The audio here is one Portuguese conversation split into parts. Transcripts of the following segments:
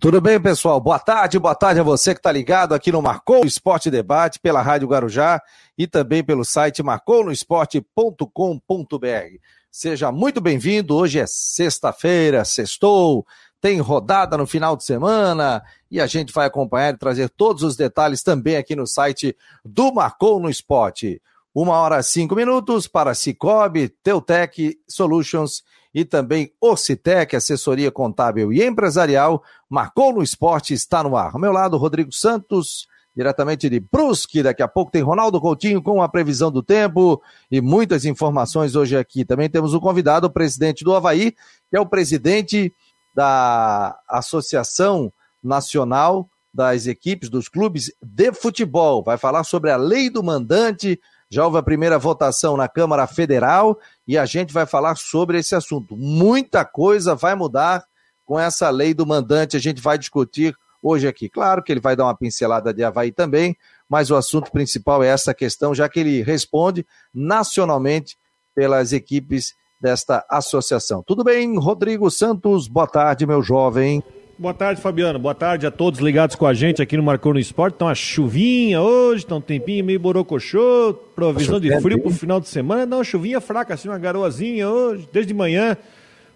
Tudo bem, pessoal? Boa tarde, boa tarde a você que está ligado aqui no Marcou Esporte Debate pela Rádio Guarujá e também pelo site marconosport.com.br. Seja muito bem-vindo. Hoje é sexta-feira, sextou, tem rodada no final de semana e a gente vai acompanhar e trazer todos os detalhes também aqui no site do Marcou no Esporte. Uma hora cinco minutos para Cicobi, Teutec Solutions e também Ocitec, assessoria contábil e empresarial. Marcou no esporte, está no ar. Ao meu lado, Rodrigo Santos, diretamente de Brusque. Daqui a pouco tem Ronaldo Coutinho com a previsão do tempo e muitas informações hoje aqui. Também temos o convidado, o presidente do Havaí, que é o presidente da Associação Nacional das Equipes, dos clubes de futebol. Vai falar sobre a lei do mandante. Já houve a primeira votação na Câmara Federal e a gente vai falar sobre esse assunto. Muita coisa vai mudar com essa lei do mandante, a gente vai discutir hoje aqui. Claro que ele vai dar uma pincelada de Havaí também, mas o assunto principal é essa questão, já que ele responde nacionalmente pelas equipes desta associação. Tudo bem, Rodrigo Santos? Boa tarde, meu jovem. Boa tarde, Fabiano. Boa tarde a todos ligados com a gente aqui no Marcou no Esporte. Então, a chuvinha hoje, tá um tempinho meio borocochô, provisão de frio pro final de semana. Não, chuvinha fraca, assim, uma garoazinha hoje, desde manhã.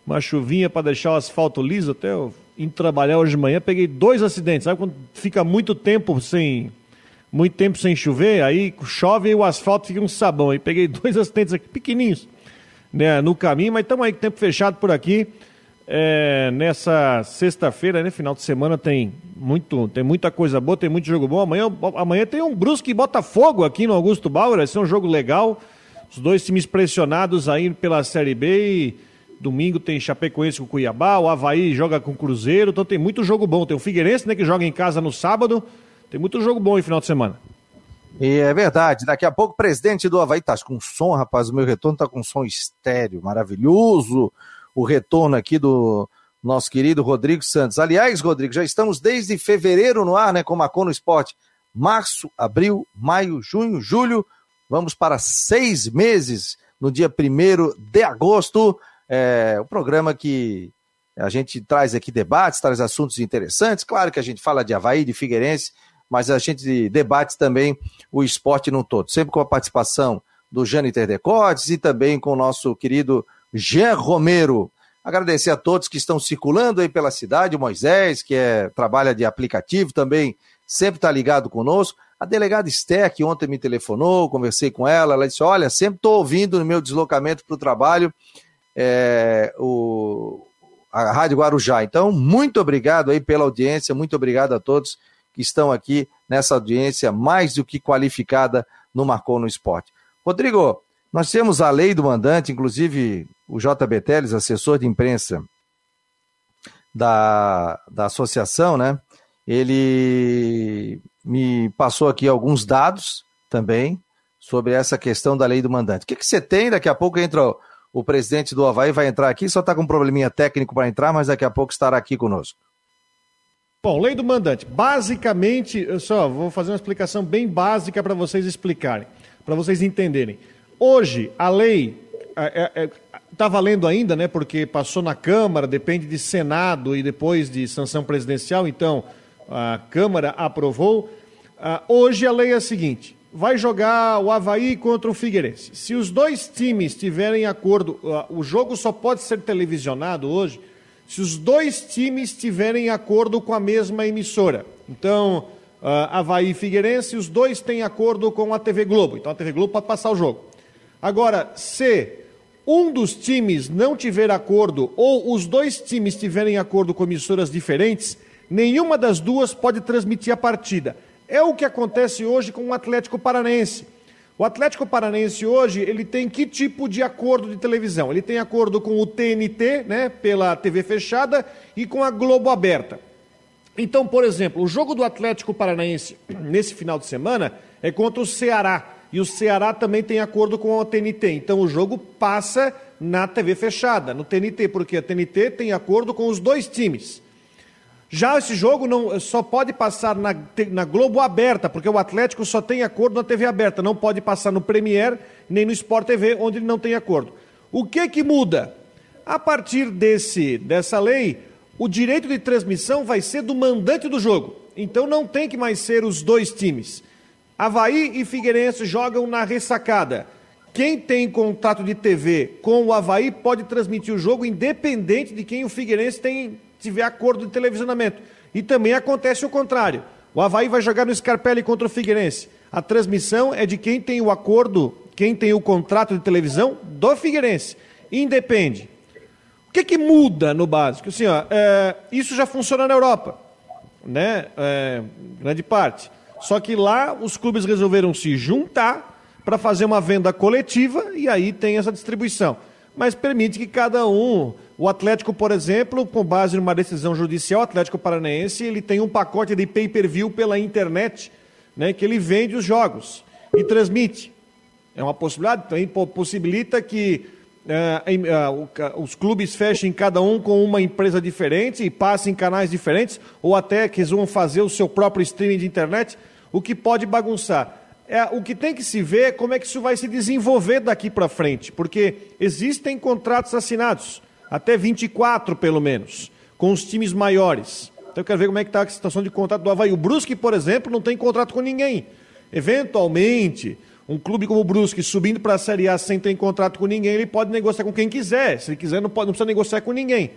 Uma chuvinha para deixar o asfalto liso. Até eu ir trabalhar hoje de manhã, peguei dois acidentes. Sabe quando fica muito tempo sem muito tempo sem chover, aí chove e o asfalto fica um sabão. Aí peguei dois acidentes aqui pequenininhos né, no caminho, mas estamos aí com tempo fechado por aqui. É, nessa sexta-feira, né, final de semana, tem muito, tem muita coisa boa, tem muito jogo bom. Amanhã, amanhã tem um Brusque e Botafogo aqui no Augusto Bauer, vai ser um jogo legal. Os dois times pressionados aí pela Série B domingo tem Chapecoense com Cuiabá, o Havaí joga com o Cruzeiro, então tem muito jogo bom. Tem o Figueirense, né, que joga em casa no sábado. Tem muito jogo bom em final de semana. E é verdade, daqui a pouco o presidente do Havaí tá com som, rapaz, o meu retorno tá com som estéreo, maravilhoso o retorno aqui do nosso querido Rodrigo Santos. Aliás, Rodrigo, já estamos desde fevereiro no ar, né, com Macon no Esporte. Março, abril, maio, junho, julho, vamos para seis meses no dia 1 de agosto. É, o programa que a gente traz aqui debates, traz assuntos interessantes. Claro que a gente fala de Havaí, de Figueirense, mas a gente debate também o esporte no todo, sempre com a participação do Jâniter Decotes e também com o nosso querido Jean Romero. Agradecer a todos que estão circulando aí pela cidade, o Moisés, que é, trabalha de aplicativo também, sempre está ligado conosco. A delegada Esther, que ontem me telefonou, conversei com ela, ela disse: Olha, sempre estou ouvindo no meu deslocamento para o trabalho é, o, a Rádio Guarujá. Então, muito obrigado aí pela audiência, muito obrigado a todos que estão aqui nessa audiência mais do que qualificada no Marcou no Esporte. Rodrigo, nós temos a lei do mandante, inclusive o JB Teles, assessor de imprensa da, da associação, né? Ele me passou aqui alguns dados também sobre essa questão da lei do mandante. O que, que você tem? Daqui a pouco entra o, o presidente do Havaí, vai entrar aqui, só está com um probleminha técnico para entrar, mas daqui a pouco estará aqui conosco. Bom, lei do mandante. Basicamente, eu só vou fazer uma explicação bem básica para vocês explicarem, para vocês entenderem. Hoje, a lei está é, é, tá valendo ainda, né? Porque passou na Câmara, depende de Senado e depois de sanção presidencial, então a Câmara aprovou. Ah, hoje a lei é a seguinte: vai jogar o Havaí contra o Figueirense. Se os dois times tiverem acordo, ah, o jogo só pode ser televisionado hoje se os dois times tiverem acordo com a mesma emissora. Então, uh, Havaí e Figueirense, os dois têm acordo com a TV Globo. Então a TV Globo pode passar o jogo. Agora, se um dos times não tiver acordo ou os dois times tiverem acordo com emissoras diferentes, nenhuma das duas pode transmitir a partida. É o que acontece hoje com o Atlético Paranense. O Atlético Paranense hoje, ele tem que tipo de acordo de televisão? Ele tem acordo com o TNT, né, pela TV fechada, e com a Globo aberta. Então, por exemplo, o jogo do Atlético Paranaense nesse final de semana é contra o Ceará e o Ceará também tem acordo com a TNT. Então o jogo passa na TV fechada, no TNT, porque a TNT tem acordo com os dois times. Já esse jogo não só pode passar na, na Globo aberta, porque o Atlético só tem acordo na TV aberta, não pode passar no Premier nem no Sport TV, onde ele não tem acordo. O que que muda? A partir desse dessa lei, o direito de transmissão vai ser do mandante do jogo. Então não tem que mais ser os dois times. Havaí e Figueirense jogam na ressacada. Quem tem contrato de TV com o Havaí pode transmitir o jogo independente de quem o Figueirense tem, tiver acordo de televisionamento. E também acontece o contrário. O Havaí vai jogar no Scarpelli contra o Figueirense. A transmissão é de quem tem o acordo, quem tem o contrato de televisão do Figueirense. Independe. O que, que muda no básico? Assim, ó, é, isso já funciona na Europa, né? É, grande parte. Só que lá os clubes resolveram se juntar para fazer uma venda coletiva e aí tem essa distribuição. Mas permite que cada um, o Atlético, por exemplo, com base numa decisão judicial, o Atlético Paranaense, ele tem um pacote de pay-per-view pela internet, né, que ele vende os jogos e transmite. É uma possibilidade, também possibilita que uh, uh, os clubes fechem cada um com uma empresa diferente e passem canais diferentes, ou até que vão fazer o seu próprio streaming de internet o que pode bagunçar. É, o que tem que se ver é como é que isso vai se desenvolver daqui para frente, porque existem contratos assinados, até 24 pelo menos, com os times maiores. Então eu quero ver como é que está a situação de contrato do Havaí. O Brusque, por exemplo, não tem contrato com ninguém. Eventualmente, um clube como o Brusque subindo para a Série A sem ter contrato com ninguém, ele pode negociar com quem quiser. Se ele quiser, não, pode, não precisa negociar com ninguém.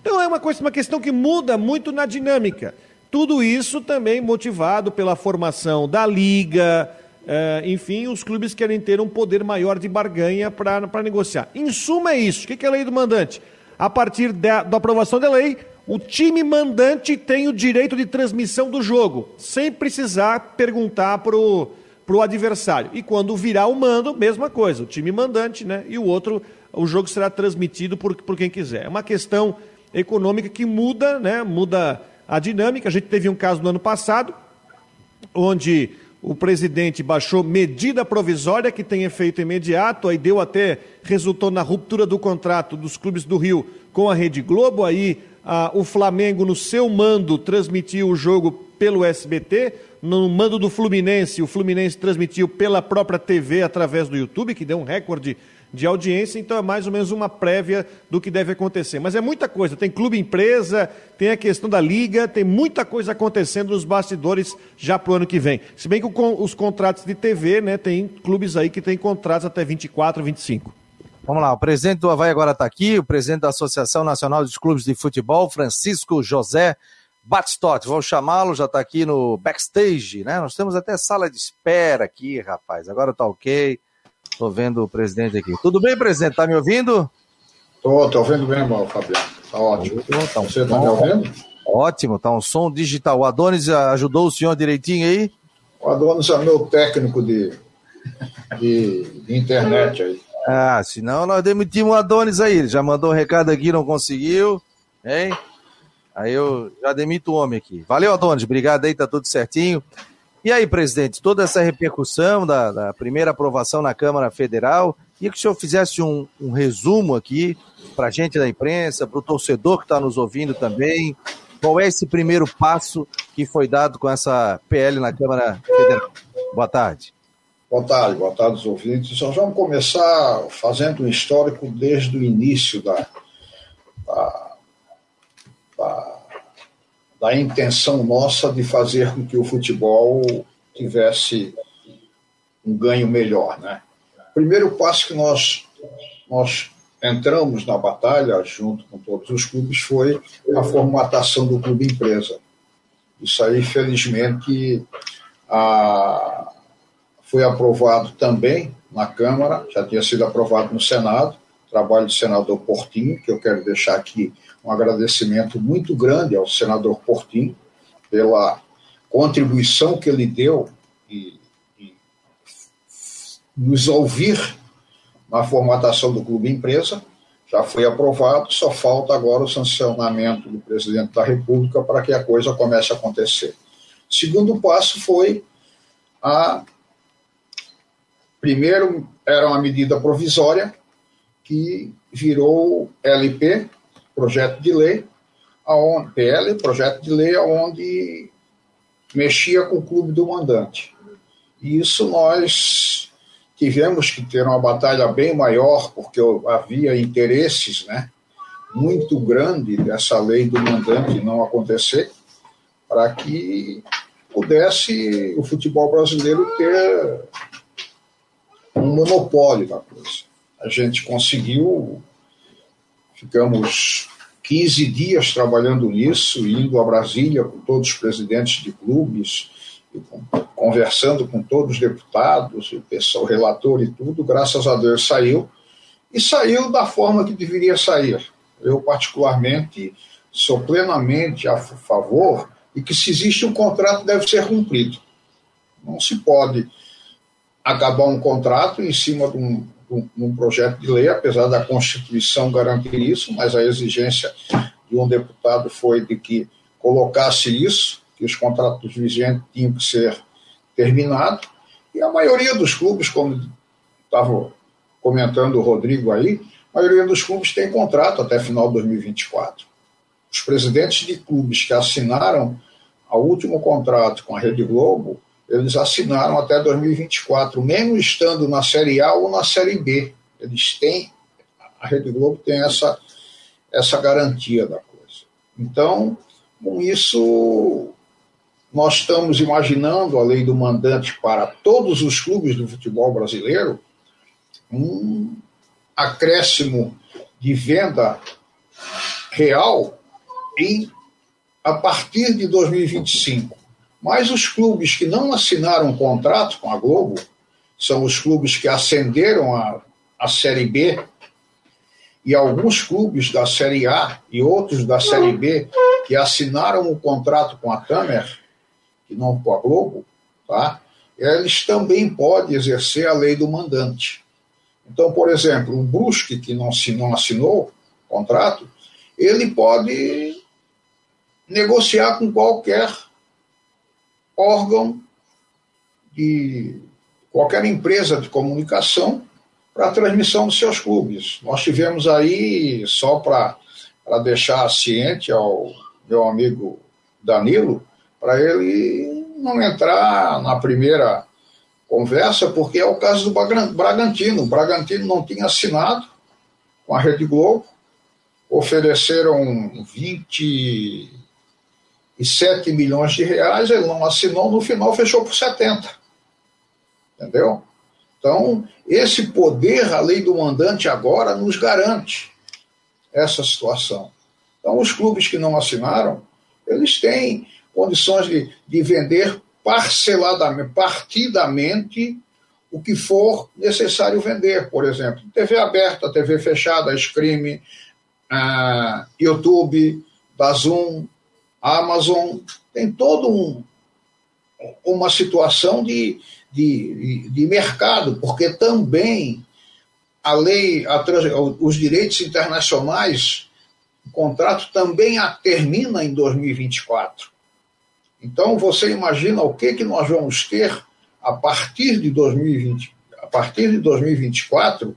Então é uma, coisa, uma questão que muda muito na dinâmica. Tudo isso também motivado pela formação da liga, é, enfim, os clubes querem ter um poder maior de barganha para negociar. Em suma, é isso. O que é a lei do mandante? A partir da, da aprovação da lei, o time mandante tem o direito de transmissão do jogo, sem precisar perguntar para o adversário. E quando virar o mando, mesma coisa, o time mandante, né? E o outro, o jogo será transmitido por, por quem quiser. É uma questão econômica que muda, né? Muda a dinâmica. A gente teve um caso no ano passado, onde o presidente baixou medida provisória que tem efeito imediato, aí deu até, resultou na ruptura do contrato dos clubes do Rio com a Rede Globo, aí a, o Flamengo, no seu mando, transmitiu o jogo pelo SBT, no mando do Fluminense, o Fluminense transmitiu pela própria TV através do YouTube, que deu um recorde de audiência, então é mais ou menos uma prévia do que deve acontecer. Mas é muita coisa, tem clube empresa, tem a questão da liga, tem muita coisa acontecendo nos bastidores já para o ano que vem. Se bem que os contratos de TV, né, tem clubes aí que tem contratos até 24, 25. Vamos lá, o presidente do Havaí agora está aqui, o presidente da Associação Nacional dos Clubes de Futebol, Francisco José Batistotti. Vamos chamá-lo, já está aqui no backstage, né? Nós temos até sala de espera aqui, rapaz. Agora está ok. Estou vendo o presidente aqui. Tudo bem, presidente? Está me ouvindo? Estou, estou ouvindo bem, irmão, Fabiano. Está ótimo. Tá um Você está me ouvindo? Ótimo, está um som digital. O Adonis ajudou o senhor direitinho aí? O Adonis é meu técnico de, de, de internet aí. Ah, senão nós demitimos o Adonis aí. Ele já mandou um recado aqui, não conseguiu. Hein? Aí eu já demito o homem aqui. Valeu, Adonis. Obrigado aí, tá tudo certinho. E aí, presidente, toda essa repercussão da, da primeira aprovação na Câmara Federal, queria que o senhor fizesse um, um resumo aqui para a gente da imprensa, para o torcedor que está nos ouvindo também. Qual é esse primeiro passo que foi dado com essa PL na Câmara Federal? Boa tarde. Boa tarde, boa tarde aos ouvintes. Nós vamos começar fazendo um histórico desde o início da, da, da da intenção nossa de fazer com que o futebol tivesse um ganho melhor, né? Primeiro passo que nós nós entramos na batalha junto com todos os clubes foi a formatação do clube empresa. Isso aí, felizmente, a, foi aprovado também na Câmara, já tinha sido aprovado no Senado, trabalho do senador Portinho, que eu quero deixar aqui um agradecimento muito grande ao senador Portinho pela contribuição que ele deu e, e nos ouvir na formatação do Clube Empresa. Já foi aprovado, só falta agora o sancionamento do presidente da República para que a coisa comece a acontecer. O segundo passo foi a. Primeiro, era uma medida provisória que virou LP, projeto de lei, aonde, PL, projeto de lei, onde mexia com o clube do mandante. E isso nós tivemos que ter uma batalha bem maior, porque havia interesses né, muito grande dessa lei do mandante não acontecer, para que pudesse o futebol brasileiro ter um monopólio da coisa. A gente conseguiu, ficamos 15 dias trabalhando nisso, indo a Brasília com todos os presidentes de clubes, conversando com todos os deputados, o pessoal, o relator e tudo, graças a Deus saiu, e saiu da forma que deveria sair. Eu, particularmente, sou plenamente a favor e que se existe um contrato deve ser cumprido. Não se pode acabar um contrato em cima de um, de um projeto de lei, apesar da Constituição garantir isso, mas a exigência de um deputado foi de que colocasse isso, que os contratos vigentes tinham que ser terminados, e a maioria dos clubes, como estava comentando o Rodrigo aí, a maioria dos clubes tem contrato até final de 2024. Os presidentes de clubes que assinaram o último contrato com a Rede Globo, eles assinaram até 2024, mesmo estando na Série A ou na Série B. Eles têm, a Rede Globo tem essa, essa garantia da coisa. Então, com isso, nós estamos imaginando a lei do mandante para todos os clubes do futebol brasileiro, um acréscimo de venda real em a partir de 2025. Mas os clubes que não assinaram um contrato com a Globo, são os clubes que ascenderam a, a Série B, e alguns clubes da Série A e outros da Série B que assinaram o um contrato com a Tamer, que não com a Globo, tá? eles também podem exercer a lei do mandante. Então, por exemplo, o Brusque, que não, não assinou contrato, ele pode negociar com qualquer órgão de qualquer empresa de comunicação para a transmissão dos seus clubes. Nós tivemos aí, só para deixar ciente ao meu amigo Danilo, para ele não entrar na primeira conversa, porque é o caso do Bragantino. O Bragantino não tinha assinado com a Rede Globo, ofereceram 27 milhões de reais, ele não assinou, no final fechou por 70. Entendeu? Então, esse poder, a lei do mandante agora nos garante essa situação. Então, os clubes que não assinaram, eles têm condições de, de vender parceladamente, partidamente, o que for necessário vender. Por exemplo, TV aberta, TV fechada, Scream, uh, YouTube, Dazum, Amazon, tem todo um, uma situação de, de, de mercado, porque também a lei, a, os direitos internacionais, o contrato também a termina em 2024. Então você imagina o que, que nós vamos ter a partir de 2020, a partir de 2024,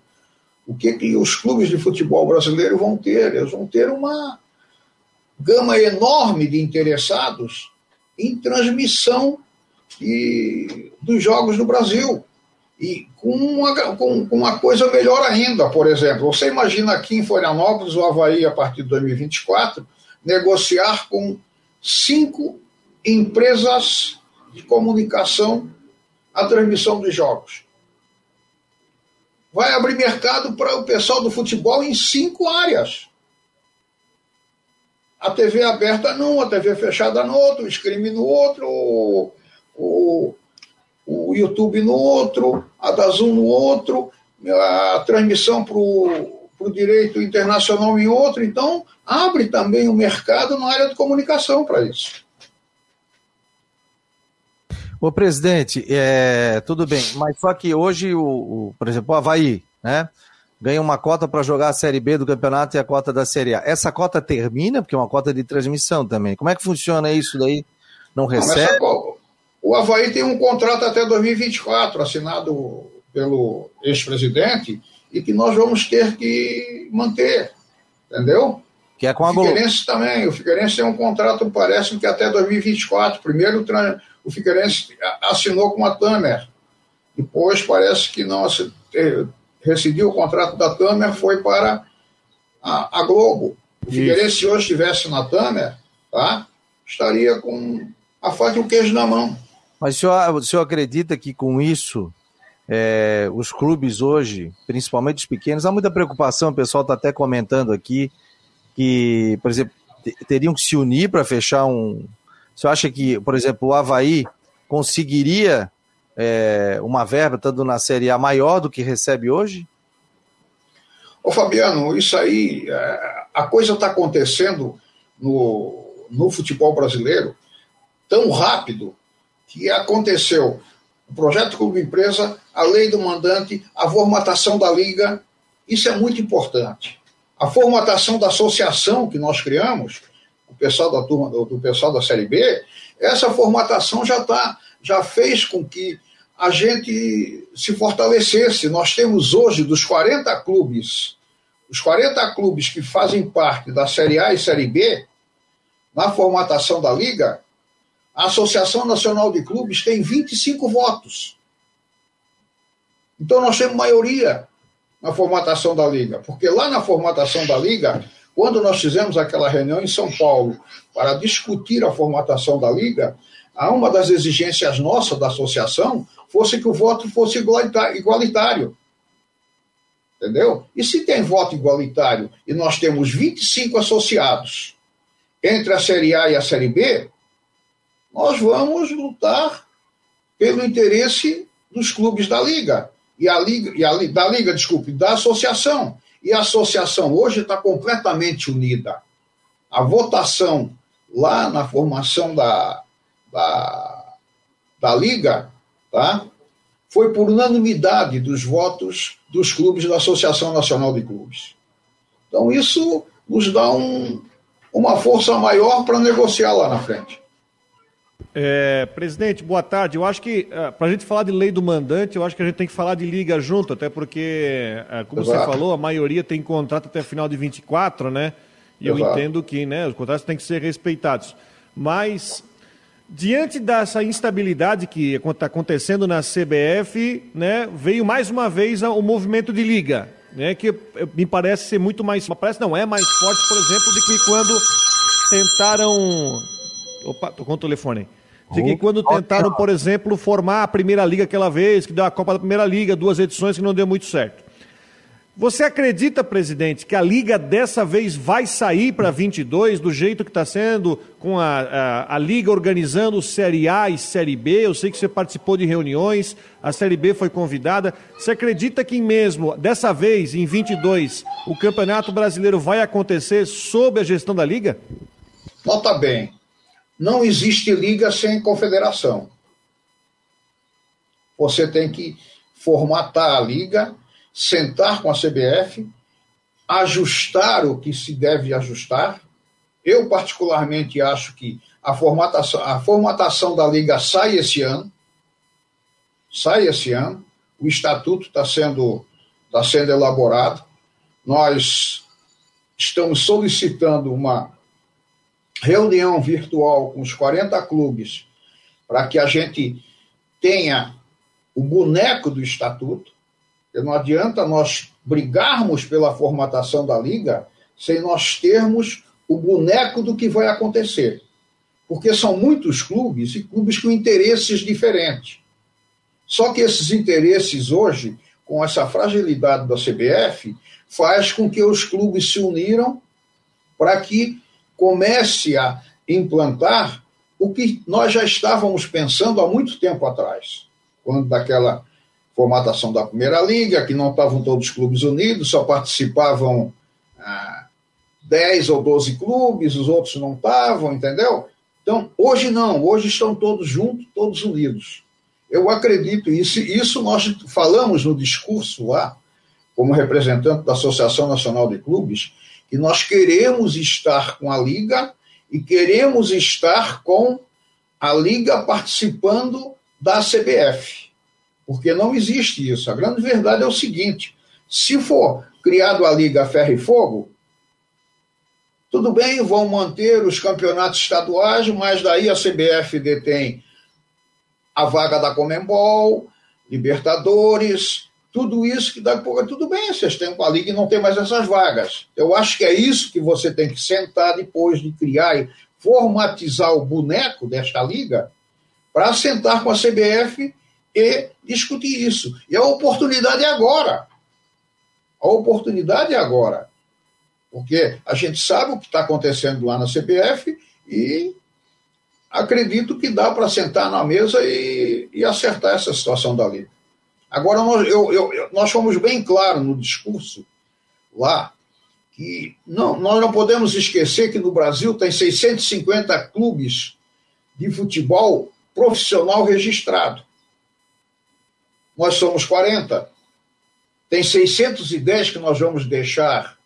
o que, que os clubes de futebol brasileiro vão ter? Eles vão ter uma gama enorme de interessados em transmissão e, dos jogos no Brasil. E com uma, com, com uma coisa melhor ainda, por exemplo, você imagina aqui em Florianópolis, o Havaí, a partir de 2024, negociar com cinco empresas de comunicação a transmissão dos jogos. Vai abrir mercado para o pessoal do futebol em cinco áreas. A TV aberta num, a TV fechada no outro, o Scream no outro, o, o, YouTube no outro, a Dazum no outro, a transmissão para o direito internacional em outro. Então, abre também o mercado na área de comunicação para isso. Ô, presidente, é, tudo bem, mas só que hoje, o, o por exemplo, o Havaí, né? Ganha uma cota para jogar a Série B do campeonato e a cota da Série A. Essa cota termina, porque é uma cota de transmissão também. Como é que funciona isso daí? Não recebe? Não, o Havaí tem um contrato até 2024, assinado pelo ex-presidente, e que nós vamos ter que manter. Entendeu? Que é com a o Figueirense também. O Figueirense tem um contrato, parece que até 2024. Primeiro, o Figueirense assinou com a Tamer. Depois parece que não rescindiu o contrato da Tamer, foi para a, a Globo. O Figueirense, se hoje estivesse na Tamer, tá? estaria com a faca e o queijo na mão. Mas o senhor, o senhor acredita que com isso é, os clubes hoje, principalmente os pequenos, há muita preocupação, o pessoal está até comentando aqui, que, por exemplo, teriam que se unir para fechar um. Você acha que, por exemplo, o Havaí conseguiria é, uma verba, estando na Série A, maior do que recebe hoje? Ô Fabiano, isso aí, é, a coisa está acontecendo no, no futebol brasileiro tão rápido que aconteceu o projeto Clube Empresa, a lei do mandante, a formatação da liga, isso é muito importante. A formatação da associação que nós criamos, o pessoal da turma do, pessoal da série B, essa formatação já tá, já fez com que a gente se fortalecesse. Nós temos hoje dos 40 clubes, os 40 clubes que fazem parte da série A e série B, na formatação da liga, a Associação Nacional de Clubes tem 25 votos. Então nós temos maioria na formatação da liga, porque lá na formatação da liga, quando nós fizemos aquela reunião em São Paulo para discutir a formatação da liga, uma das exigências nossas da associação fosse que o voto fosse igualitário. Entendeu? E se tem voto igualitário e nós temos 25 associados entre a Série A e a Série B, nós vamos lutar pelo interesse dos clubes da Liga. E a Liga, e a, da Liga, desculpe, da associação. E a associação hoje está completamente unida. A votação lá na formação da, da, da Liga tá? foi por unanimidade dos votos dos clubes da Associação Nacional de Clubes. Então, isso nos dá um, uma força maior para negociar lá na frente. É, presidente, boa tarde. Eu acho que, é, para a gente falar de lei do mandante, eu acho que a gente tem que falar de liga junto, até porque, uh, como Exato. você falou, a maioria tem contrato até final de 24, né? E Exato. eu entendo que né, os contratos têm que ser respeitados. Mas, diante dessa instabilidade que está acontecendo na CBF, né, veio mais uma vez o movimento de liga, né, que me parece ser muito mais. Parece não, é mais forte, por exemplo, do que quando tentaram. Opa, tô com o telefone. De que quando tentaram, por exemplo, formar a Primeira Liga aquela vez, que deu a Copa da Primeira Liga, duas edições que não deu muito certo. Você acredita, presidente, que a Liga dessa vez vai sair para 22 do jeito que está sendo, com a, a, a, Liga organizando Série A e Série B? Eu sei que você participou de reuniões, a Série B foi convidada. Você acredita que mesmo dessa vez, em 22, o Campeonato Brasileiro vai acontecer sob a gestão da Liga? Nota bem, não existe liga sem confederação. Você tem que formatar a liga, sentar com a CBF, ajustar o que se deve ajustar. Eu, particularmente, acho que a formatação, a formatação da liga sai esse ano. Sai esse ano. O estatuto está sendo, tá sendo elaborado. Nós estamos solicitando uma reunião virtual com os 40 clubes para que a gente tenha o boneco do estatuto, não adianta nós brigarmos pela formatação da liga sem nós termos o boneco do que vai acontecer. Porque são muitos clubes e clubes com interesses diferentes. Só que esses interesses hoje, com essa fragilidade da CBF, faz com que os clubes se uniram para que comece a implantar o que nós já estávamos pensando há muito tempo atrás, quando daquela formatação da Primeira Liga, que não estavam todos os clubes unidos, só participavam ah, 10 ou 12 clubes, os outros não estavam, entendeu? Então, hoje não, hoje estão todos juntos, todos unidos. Eu acredito isso, isso nós falamos no discurso lá, como representante da Associação Nacional de Clubes, que nós queremos estar com a Liga e queremos estar com a Liga participando da CBF. Porque não existe isso. A grande verdade é o seguinte: se for criado a Liga Ferro e Fogo, tudo bem, vão manter os campeonatos estaduais, mas daí a CBF detém a vaga da Comembol, Libertadores, tudo isso que dá pouco, tudo bem, vocês têm com a liga e não tem mais essas vagas. Eu acho que é isso que você tem que sentar depois de criar e formatizar o boneco desta liga para sentar com a CBF e discutir isso. E a oportunidade é agora. A oportunidade é agora. Porque a gente sabe o que está acontecendo lá na CBF e acredito que dá para sentar na mesa e, e, acertar essa situação da liga. Agora, nós, eu, eu, nós fomos bem claros no discurso lá que não, nós não podemos esquecer que no Brasil tem 650 clubes de futebol profissional registrado. Nós somos 40. Tem 610 que nós vamos deixar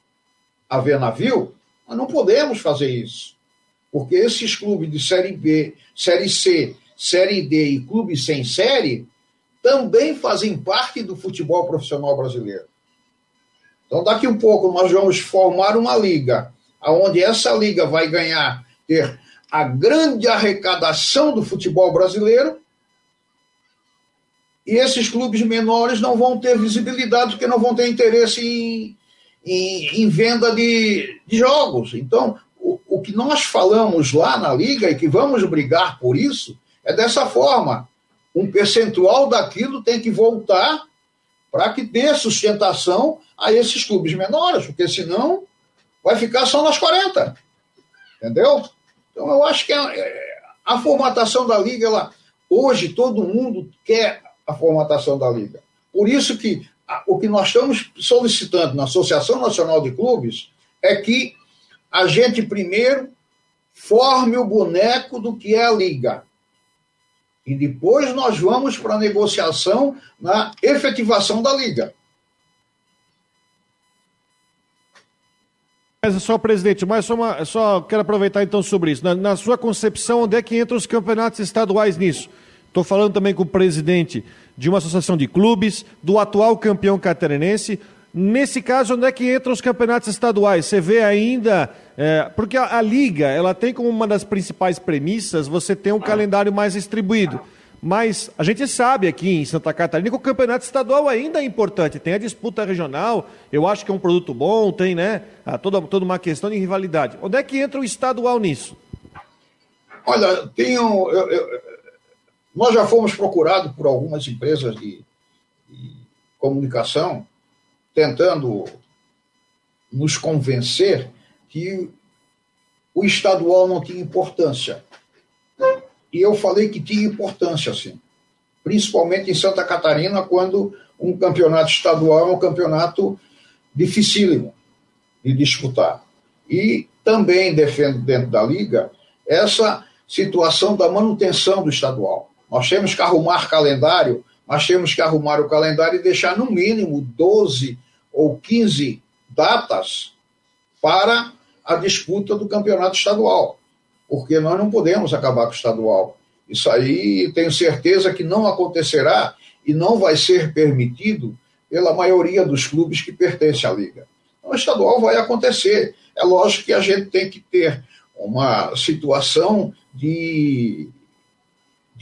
a ver navio. Nós não podemos fazer isso. Porque esses clubes de Série B, Série C, Série D e clubes sem série também fazem parte do futebol profissional brasileiro. Então, daqui um pouco, nós vamos formar uma liga, onde essa liga vai ganhar, ter a grande arrecadação do futebol brasileiro, e esses clubes menores não vão ter visibilidade, porque não vão ter interesse em, em, em venda de, de, jogos. Então, o, o que nós falamos lá na Liga, e que vamos brigar por isso, é dessa forma um percentual daquilo tem que voltar para que dê sustentação a esses clubes menores, porque senão vai ficar só nas 40. Entendeu? Então eu acho que a, é, a formatação da liga, ela, hoje todo mundo quer a formatação da liga. Por isso que o que nós estamos solicitando na Associação Nacional de Clubes é que a gente primeiro forme o boneco do que é a liga. E depois nós vamos para a negociação na efetivação da liga. Mas só, presidente, mas só, uma, só quero aproveitar então sobre isso. Na, na, sua concepção, onde é que entram os campeonatos estaduais nisso? Estou falando também com o presidente de uma associação de clubes, do atual campeão catarinense. Nesse caso, onde é que entram os campeonatos estaduais? Você vê ainda. É, porque a, a, Liga ela tem como uma das principais premissas você ter um calendário mais distribuído. Mas a gente sabe aqui em Santa Catarina que o campeonato estadual ainda é importante. Tem a disputa regional, eu acho que é um produto bom, tem né, toda, toda uma questão de rivalidade. Onde é que entra o estadual nisso? Olha, tem um, eu, eu, nós já fomos procurados por algumas empresas de, de comunicação tentando nos convencer que o estadual não tinha importância. E eu falei que tinha importância, sim. Principalmente em Santa Catarina, quando um campeonato estadual é um campeonato dificílimo de disputar. E também defendo dentro da liga essa situação da manutenção do estadual. Nós temos que arrumar calendário, nós temos que arrumar o calendário e deixar no mínimo 12 ou 15 datas para a disputa do campeonato estadual, porque nós não podemos acabar com o estadual. Isso aí tenho certeza que não acontecerá e não vai ser permitido pela maioria dos clubes que pertencem à liga. Então, o estadual vai acontecer. É lógico que a gente tem que ter uma situação de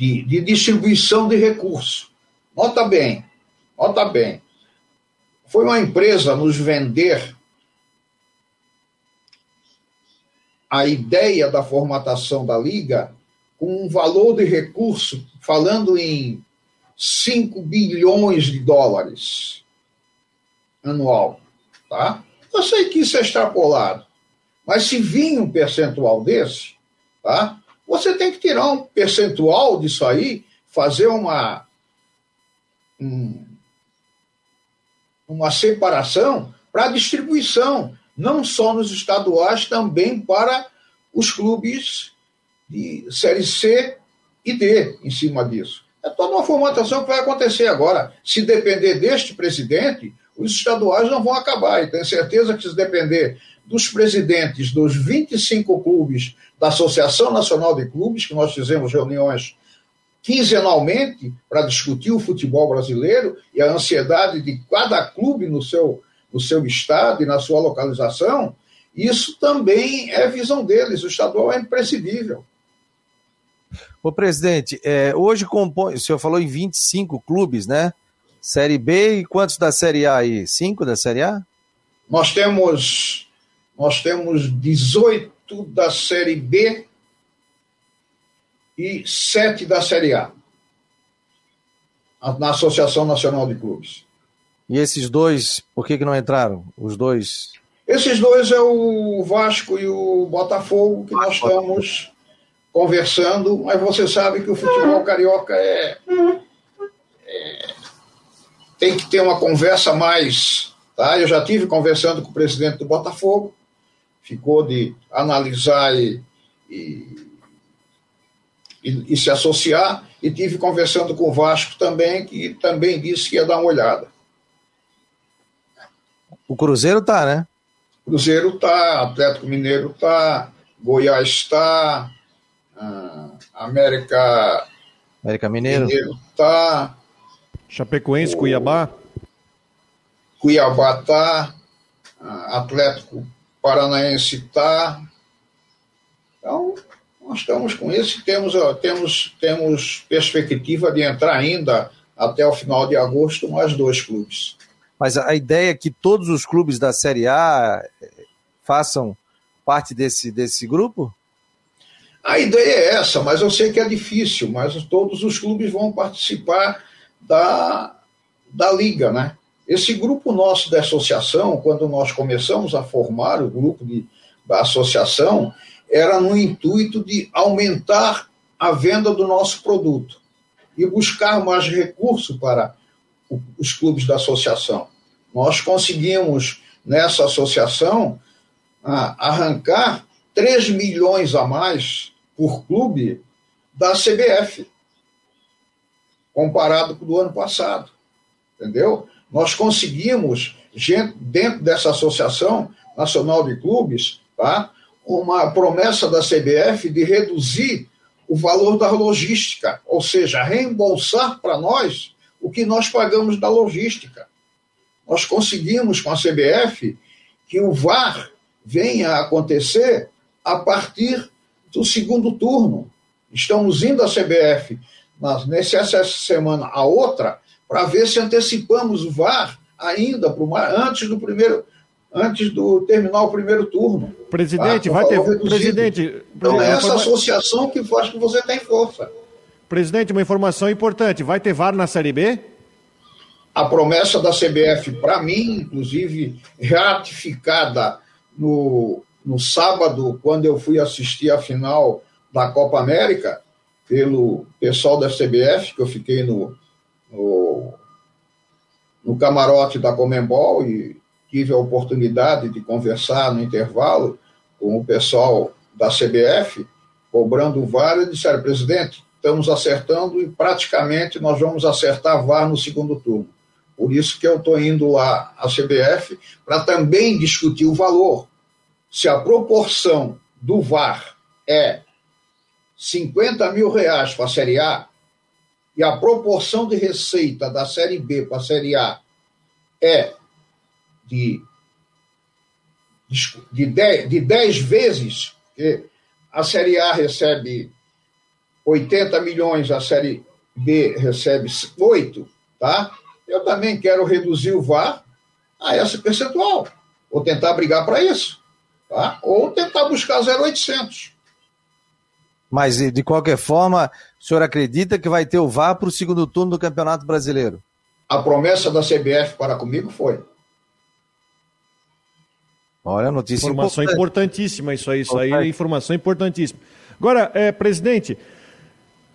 de, de distribuição de recursos. Nota bem, nota bem. Foi uma empresa nos vender a ideia da formatação da liga com um valor de recurso, falando em 5 bilhões de dólares anual. Tá? Eu sei que isso é extrapolado, mas se vir um percentual desse, tá? Você tem que tirar um percentual disso aí, fazer uma, um, uma separação para distribuição, não só nos estaduais, também para os clubes de Série C e D em cima disso. É toda uma formatação que vai acontecer agora. Se depender deste presidente, os estaduais não vão acabar. E tenho certeza que se depender dos presidentes dos 25 clubes da Associação Nacional de Clubes, que nós fizemos reuniões quinzenalmente para discutir o futebol brasileiro e a ansiedade de cada clube no seu, no seu estado e na sua localização, isso também é visão deles. O estadual é imprescindível. Ô, presidente, é, hoje compõe, o senhor falou em 25 clubes, né? Série B e quantos da Série A aí? Cinco da Série A? Nós temos, nós temos 18 da Série B e 7 da Série A, na Associação Nacional de Clubes. E esses dois, por que, que não entraram? Os dois? Esses dois é o Vasco e o Botafogo que nós estamos conversando, mas você sabe que o futebol carioca é, é tem que ter uma conversa mais. Tá? Eu já tive conversando com o presidente do Botafogo, ficou de analisar e, e, e, e se associar, e tive conversando com o Vasco também, que também disse que ia dar uma olhada. O Cruzeiro tá, né? Cruzeiro tá, Atlético Mineiro tá, Goiás tá, uh, América América Mineiro. Mineiro tá, Chapecoense, o... Cuiabá. Cuiabá tá, uh, Atlético Paranaense tá. Então, nós estamos com isso, temos, temos, temos perspectiva de entrar ainda até o final de agosto mais dois clubes. Mas a ideia é que todos os clubes da Série A eh, façam parte desse, desse grupo? A ideia é essa, mas eu sei que é difícil, mas todos os clubes vão participar da, da liga, né? Esse grupo nosso da associação, quando nós começamos a formar o grupo de, da associação, era no intuito de aumentar a venda do nosso produto e buscar mais recurso para os clubes da associação. Nós conseguimos, nessa associação, arrancar 3 milhões a mais por clube da CBF, comparado com o do ano passado. Entendeu? Nós conseguimos, dentro dessa Associação Nacional de Clubes, tá, uma promessa da CBF de reduzir o valor da logística, ou seja, reembolsar para nós o que nós pagamos da logística. Nós conseguimos com a CBF que o VAR venha a acontecer a partir do segundo turno. Estamos indo à CBF nessa semana a outra para ver se antecipamos o VAR ainda pro, antes do primeiro antes do terminar o primeiro turno. Presidente, tá? vai ter reduzido. presidente. Então é essa associação que faz que você tem força. Presidente, uma informação importante, vai ter VAR na Série B? A promessa da CBF, para mim, inclusive, ratificada no, no sábado, quando eu fui assistir a final da Copa América, pelo pessoal da CBF, que eu fiquei no, no, no camarote da Comembol e tive a oportunidade de conversar no intervalo com o pessoal da CBF, cobrando o VAR, e disseram, presidente, estamos acertando e praticamente nós vamos acertar VAR no segundo turno. Por isso que eu estou indo lá à CBF para também discutir o valor. Se a proporção do VAR é 50 mil reais para a Série A e a proporção de receita da Série B para a Série A é de, de, 10, de 10 vezes, que a Série A recebe 80 milhões, a Série B recebe 8, tá? Eu também quero reduzir o VAR a esse percentual. Ou tentar brigar para isso. Tá? Ou tentar buscar 0,800. Mas, de qualquer forma, o senhor acredita que vai ter o VAR para o segundo turno do Campeonato Brasileiro? A promessa da CBF para comigo foi. Olha, notícia Informação importante. importantíssima isso aí, isso aí é informação importantíssima. Agora, é, presidente,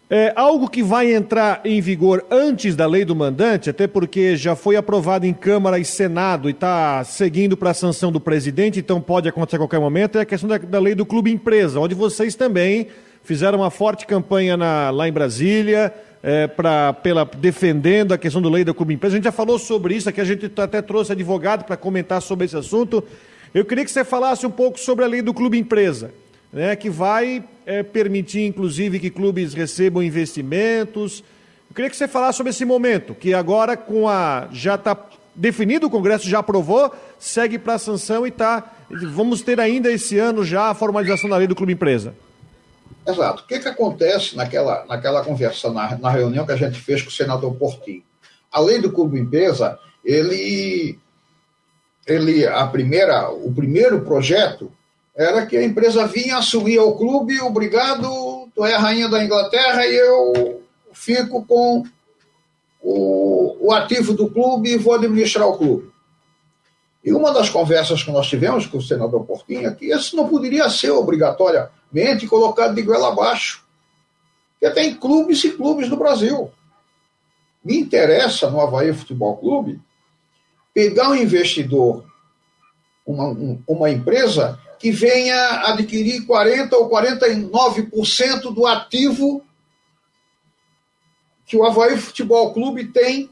é algo que vai entrar em vigor antes da lei do mandante, até porque já foi aprovado em Câmara e Senado e está seguindo para a sanção do presidente, então pode acontecer a qualquer momento, é a questão da, da lei do clube empresa, onde vocês também fizeram uma forte campanha na, lá em Brasília, é, pra, pela, defendendo a questão da lei do clube empresa. A gente já falou sobre isso aqui, a gente até trouxe advogado para comentar sobre esse assunto. Eu queria que você falasse um pouco sobre a lei do clube empresa né, que vai é, permitir, inclusive, que clubes recebam investimentos. Eu queria que você falasse sobre esse momento, que agora com a já está definido, o Congresso já aprovou, segue para a sanção e está. Vamos ter ainda esse ano já a formalização da lei do clube empresa. Exato. O que, que acontece naquela, naquela conversa, na, na reunião que a gente fez com o senador Portinho? a lei do clube empresa, ele, ele a primeira, o primeiro projeto era que a empresa vinha, assumia o clube, obrigado, tu é a rainha da Inglaterra e eu fico com o, o ativo do clube e vou administrar o clube. E uma das conversas que nós tivemos com o senador Portinho é que isso não poderia ser obrigatoriamente colocado de goela abaixo. Porque tem clubes e clubes no Brasil. Me interessa no Havaí Futebol Clube pegar um investidor, uma, uma empresa que venha adquirir 40% ou 49% do ativo que o Havaí Futebol Clube tem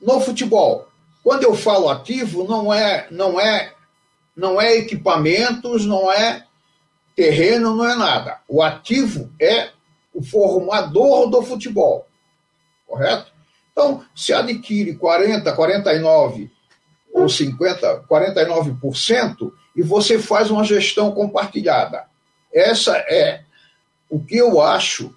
no futebol. Quando eu falo ativo, não é, não é, não é equipamentos, não é terreno, não é nada. O ativo é o formador do futebol. Correto? Então, se adquire 40, 49 ou 50, 49% e você faz uma gestão compartilhada. Essa é o que eu acho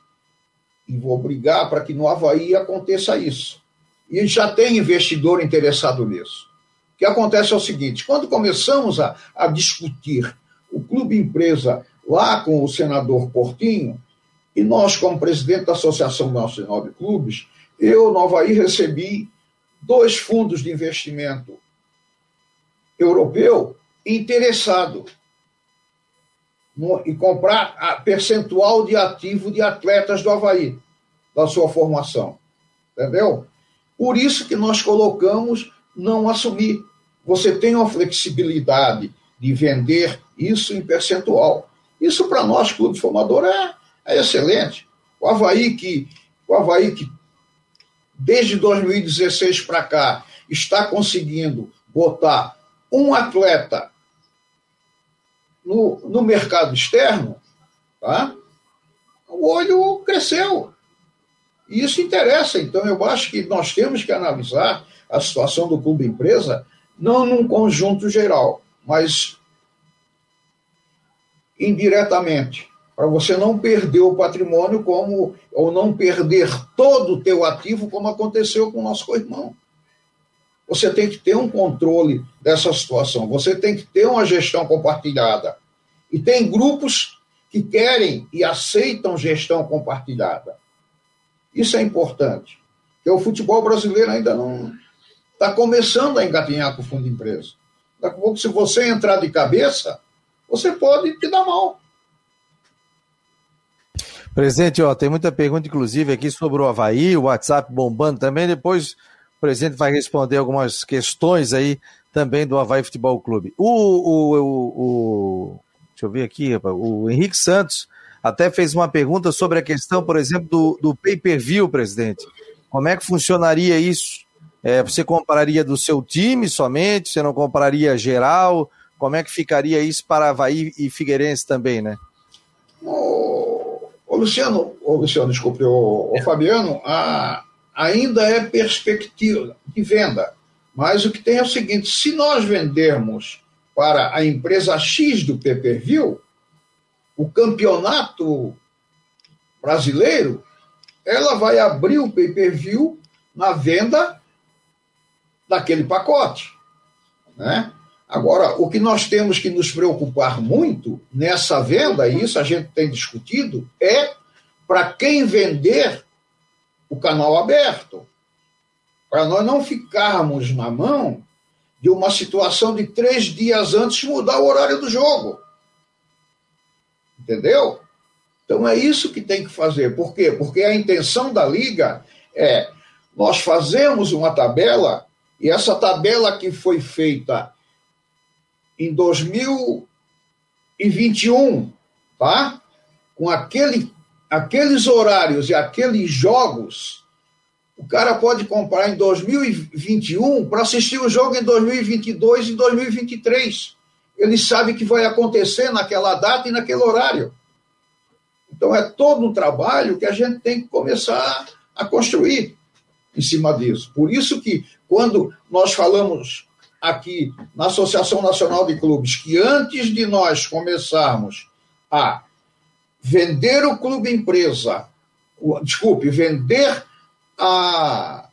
e vou brigar para que no Havaí aconteça isso. E já tem investidor interessado nisso. O que acontece é o seguinte: quando começamos a, a discutir o clube empresa lá com o senador Portinho, e nós, como presidente da Associação Nacional de Clubes, eu, no Havaí, recebi dois fundos de investimento europeu interessado em comprar a percentual de ativo de atletas do Havaí, da sua formação. Entendeu? Por isso que nós colocamos não assumir. Você tem uma flexibilidade de vender isso em percentual. Isso para nós, clube formador, é, é excelente. O Havaí que, o Havaí que desde 2016 para cá está conseguindo botar um atleta no, no mercado externo, tá? o olho cresceu. E isso interessa. Então, eu acho que nós temos que analisar a situação do clube empresa não num conjunto geral, mas indiretamente, para você não perder o patrimônio como ou não perder todo o teu ativo como aconteceu com o nosso co-irmão. Você tem que ter um controle dessa situação, você tem que ter uma gestão compartilhada. E tem grupos que querem e aceitam gestão compartilhada. Isso é importante. Porque o futebol brasileiro ainda não está começando a engatinhar com o fundo de empresa. Daqui a pouco, se você entrar de cabeça, você pode te dar mal. Presidente, ó, tem muita pergunta, inclusive, aqui sobre o Havaí, o WhatsApp bombando também. Depois o presidente vai responder algumas questões aí também do Havaí Futebol Clube. O, o, o, o deixa eu ver aqui, o Henrique Santos até fez uma pergunta sobre a questão, por exemplo, do, do pay-per-view, presidente. Como é que funcionaria isso? É, você compraria do seu time somente? Você não compraria geral? Como é que ficaria isso para Havaí e Figueirense também, né? Ô, ô Luciano, ô Luciano, desculpe, ô, ô Fabiano, a, ainda é perspectiva de venda. Mas o que tem é o seguinte: se nós vendermos para a empresa X do pay-per-view, o campeonato brasileiro, ela vai abrir o pay-per-view na venda daquele pacote. Né? Agora, o que nós temos que nos preocupar muito nessa venda, e isso a gente tem discutido, é para quem vender o canal aberto. Para nós não ficarmos na mão de uma situação de três dias antes mudar o horário do jogo. Entendeu? Então é isso que tem que fazer. Por quê? Porque a intenção da liga é nós fazemos uma tabela e essa tabela que foi feita em 2021, tá? Com aquele, aqueles horários e aqueles jogos, o cara pode comprar em 2021 para assistir o jogo em 2022 e 2023 ele sabe que vai acontecer naquela data e naquele horário. Então é todo um trabalho que a gente tem que começar a construir em cima disso. Por isso que quando nós falamos aqui na Associação Nacional de Clubes que antes de nós começarmos a vender o clube empresa, desculpe, vender a,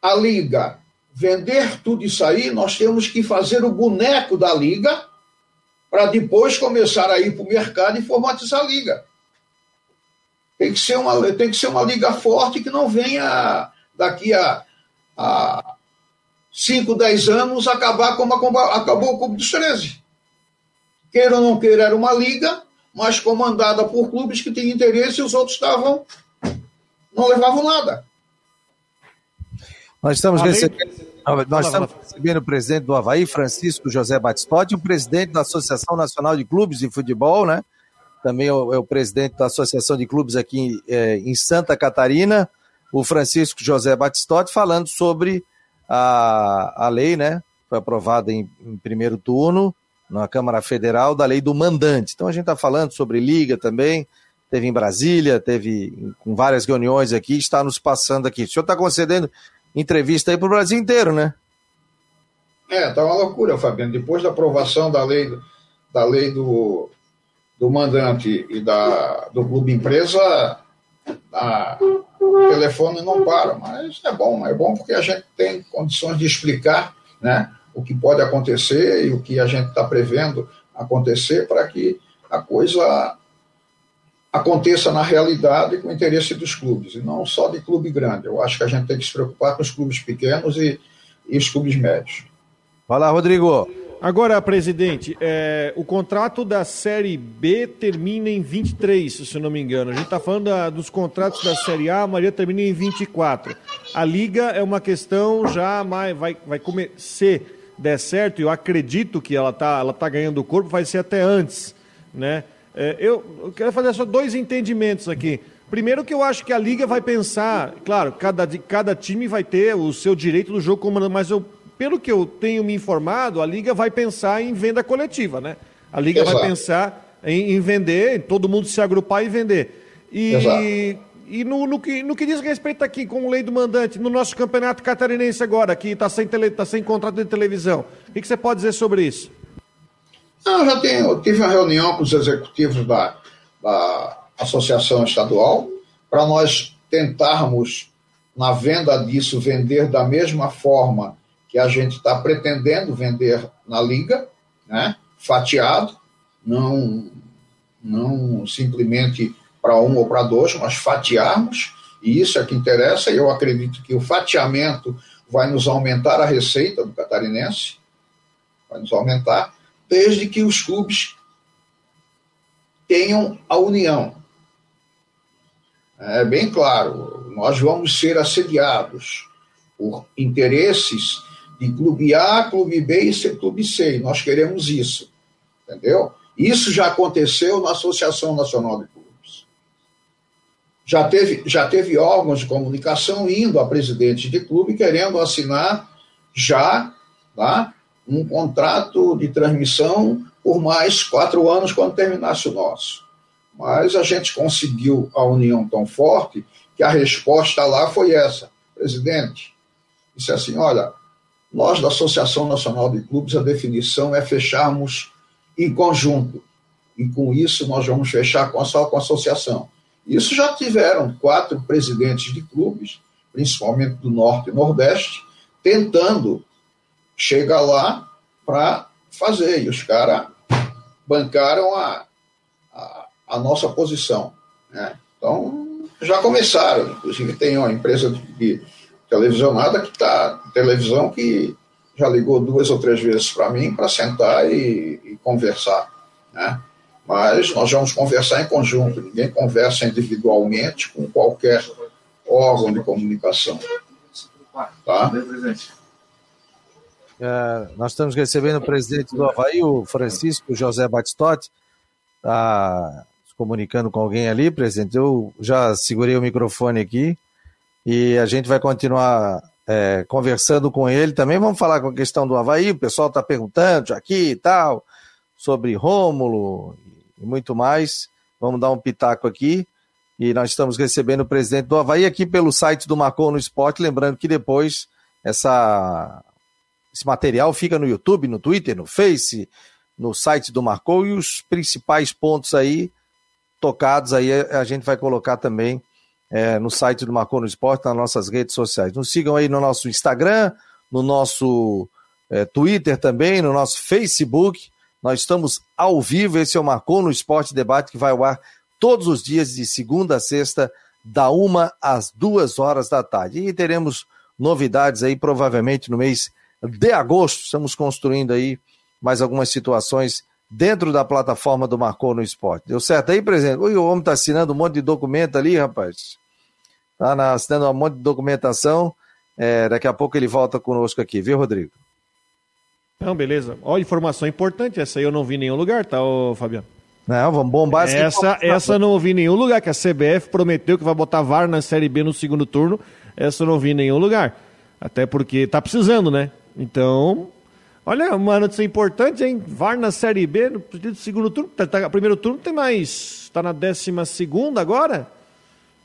a liga vender tudo isso aí, nós temos que fazer o boneco da liga para depois começar a ir para o mercado e formatizar a liga. Tem que, ser uma, tem que ser uma liga forte que não venha daqui a, a 5, 10 anos acabar como acabou o Clube dos 13. Queira ou não queira, era uma liga, mas comandada por clubes que tinham interesse e os outros estavam. não levavam nada. Nós estamos recebendo. Nós estamos recebendo o presidente do Havaí, Francisco José Batistotti, o presidente da Associação Nacional de Clubes de Futebol, né? Também é o, é o presidente da Associação de Clubes aqui é, em Santa Catarina, o Francisco José Batistotti, falando sobre a, a lei, né? Foi aprovada em, em primeiro turno na Câmara Federal da lei do mandante. Então a gente está falando sobre liga também, teve em Brasília, teve com várias reuniões aqui, está nos passando aqui. O senhor está concedendo entrevista aí para o Brasil inteiro, né? É, tá uma loucura, Fabiano. Depois da aprovação da lei, da lei do, do mandante e da, do clube empresa, a, o telefone não para. Mas é bom, é bom porque a gente tem condições de explicar né, o que pode acontecer e o que a gente está prevendo acontecer para que a coisa aconteça na realidade com o interesse dos clubes, e não só de clube grande. Eu acho que a gente tem que se preocupar com os clubes pequenos e, e os clubes médios. Vai lá, Rodrigo. Agora, presidente, é, o contrato da Série B termina em 23, se não me engano. A gente está falando da, dos contratos da Série A, a maioria termina em 24. A Liga é uma questão já mais, vai, vai comer, se der certo, e eu acredito que ela está ela tá ganhando corpo, vai ser até antes, né? É, eu, eu, quero fazer só dois entendimentos aqui. Primeiro que eu acho que a Liga vai pensar, claro, cada, cada time vai ter o seu direito do jogo comandando, mas eu, pelo que eu tenho me informado, a Liga vai pensar em venda coletiva, né? A Liga Exato. vai pensar em, em, vender, todo mundo se agrupar e vender. E, e no, no, que, no que diz respeito aqui com o lei do mandante, no nosso campeonato catarinense agora, que está sem, tele, tá sem contrato de televisão, o que, que você pode dizer sobre isso? Eu já tenho, eu tive uma reunião com os executivos da, da Associação Estadual para nós tentarmos, na venda disso, vender da mesma forma que a gente está pretendendo vender na Liga, né? fatiado, não, não simplesmente para um ou para dois, mas fatiarmos, e isso é que interessa, eu acredito que o fatiamento vai nos aumentar a receita do catarinense, vai nos aumentar, desde que os clubes tenham a união. É bem claro, nós vamos ser assediados por interesses de clube A, clube B e clube C. Nós queremos isso, entendeu? Isso já aconteceu na Associação Nacional de Clubes. Já teve, já teve órgãos de comunicação indo a presidentes de clube querendo assinar já tá, um contrato de transmissão por mais quatro anos quando terminasse o nosso. Mas a gente conseguiu a união tão forte que a resposta lá foi essa. Presidente, disse assim: olha, nós da Associação Nacional de Clubes, a definição é fecharmos em conjunto. E com isso nós vamos fechar com a, só com a associação. Isso já tiveram quatro presidentes de clubes, principalmente do Norte e Nordeste, tentando chega lá para fazer. E os caras bancaram a, a, a, nossa posição. Né? Então, já começaram. Inclusive, tem uma empresa de, de televisionada que está, televisão que já ligou duas ou três vezes para mim para sentar e, e conversar. Né? Mas nós vamos conversar em conjunto, ninguém conversa individualmente com qualquer órgão de comunicação. Tá? É, nós estamos recebendo o presidente do Havaí, o Francisco José Batistotti, está se comunicando com alguém ali, presidente. Eu já segurei o microfone aqui e a gente vai continuar é, conversando com ele também. Vamos falar com a questão do Havaí, o pessoal está perguntando aqui e tal, sobre Rômulo e muito mais. Vamos dar um pitaco aqui. E nós estamos recebendo o presidente do Havaí aqui pelo site do Marcou no Esporte. Lembrando que depois essa esse material fica no YouTube, no Twitter, no Face, no site do Marcou e os principais pontos aí tocados aí a gente vai colocar também é, no site do Marcou no Esporte, nas nossas redes sociais. Nos sigam aí no nosso Instagram, no nosso é, Twitter também, no nosso Facebook. Nós estamos ao vivo. Esse é o Marcou no Esporte Debate que vai ao ar todos os dias, de segunda a sexta, da uma às duas horas da tarde. E teremos novidades aí, provavelmente no mês de agosto. Estamos construindo aí mais algumas situações dentro da plataforma do Marcou no Esporte. Deu certo aí, presidente? Ui, o homem está assinando um monte de documento ali, rapaz. Está assinando um monte de documentação. É, daqui a pouco ele volta conosco aqui, viu, Rodrigo? Não, beleza. Ó, informação importante, essa aí eu não vi em nenhum lugar, tá, ô, Fabiano? Não, vamos bombar essa. Essa, essa não vi em nenhum lugar, que a CBF prometeu que vai botar VAR na Série B no segundo turno. Essa eu não vi em nenhum lugar. Até porque tá precisando, né? Então, olha, uma notícia importante, hein? VAR na Série B, no segundo turno. Tá, tá, primeiro turno tem mais. Está na décima segunda agora?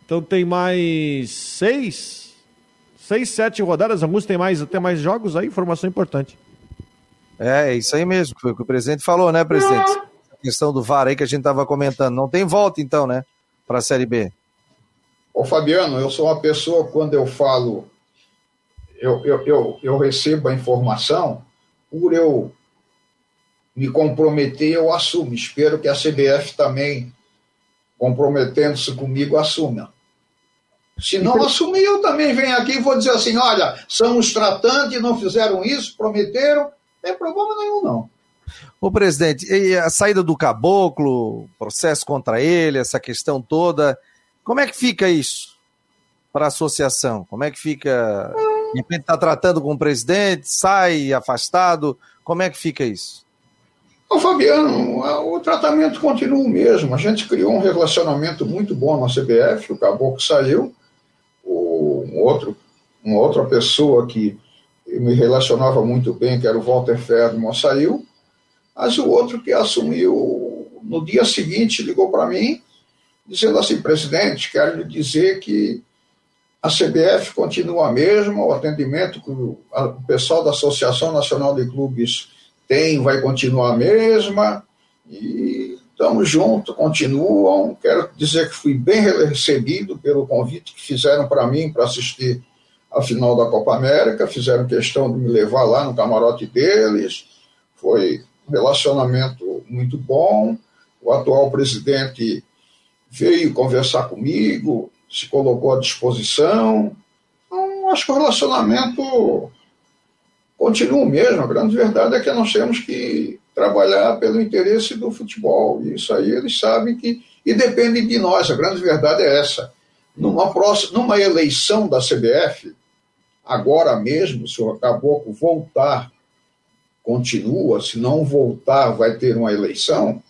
Então tem mais seis, seis, sete rodadas. Alguns tem mais, até mais jogos aí. Informação importante. É, é isso aí mesmo, foi o que o presidente falou, né, presidente? A questão do VAR aí que a gente estava comentando. Não tem volta, então, né, para a Série B. Ô, Fabiano, eu sou uma pessoa, quando eu falo, eu, eu, eu, eu recebo a informação, por eu me comprometer, eu assumo. Espero que a CBF também, comprometendo-se comigo, assuma. Se não assumir, eu também venho aqui e vou dizer assim: olha, são os tratantes, não fizeram isso, prometeram, não tem problema nenhum, não. Ô, presidente, e a saída do caboclo, processo contra ele, essa questão toda, como é que fica isso para a associação? Como é que fica? De repente está tratando com o presidente, sai afastado, como é que fica isso? Ô, Fabiano, o tratamento continua o mesmo. A gente criou um relacionamento muito bom na CBF, o Caboclo saiu, um outro, uma outra pessoa que me relacionava muito bem, que era o Walter Ferdman, saiu, mas o outro que assumiu no dia seguinte ligou para mim, dizendo assim, presidente, quero lhe dizer que a CBF continua a mesma, o atendimento que o pessoal da Associação Nacional de Clubes tem vai continuar a mesma, e estamos juntos, continuam. Quero dizer que fui bem recebido pelo convite que fizeram para mim para assistir a final da Copa América, fizeram questão de me levar lá no camarote deles, foi um relacionamento muito bom. O atual presidente veio conversar comigo, se colocou à disposição. Então, acho que o relacionamento continua o mesmo. A grande verdade é que nós temos que trabalhar pelo interesse do futebol. E isso aí eles sabem que. E depende de nós. A grande verdade é essa. Numa, próxima, numa eleição da CBF, agora mesmo, se o Caboclo voltar, continua, se não voltar, vai ter uma eleição,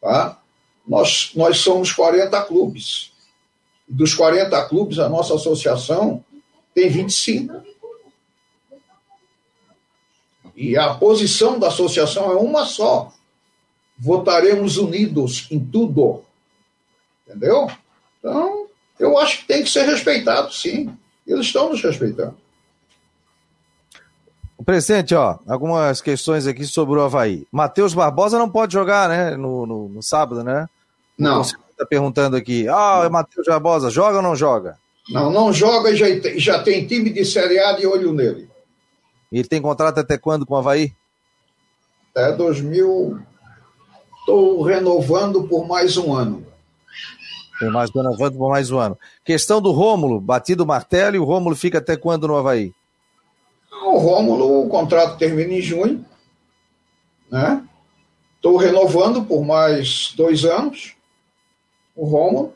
tá? nós, nós somos 40 clubes. Dos 40 clubes, a nossa associação tem 25. E a posição da associação é uma só. Votaremos unidos em tudo. Entendeu? Então, eu acho que tem que ser respeitado, sim. Eles estão nos respeitando. Presidente, ó, algumas questões aqui sobre o Havaí. Matheus Barbosa não pode jogar, né, no, no, no sábado, né? Não. Você está perguntando aqui, ah, oh, Matheus Barbosa, joga ou não joga? Não, não joga e já, já tem time de Série A de olho nele. Ele tem contrato até quando com o Havaí? Até 2000. Estou renovando por mais um ano. Tem mais renovando por mais um ano. Questão do Rômulo, batido o martelo e o Rômulo fica até quando no Havaí? O Rômulo, o contrato termina em junho, né? Estou renovando por mais dois anos o Rômulo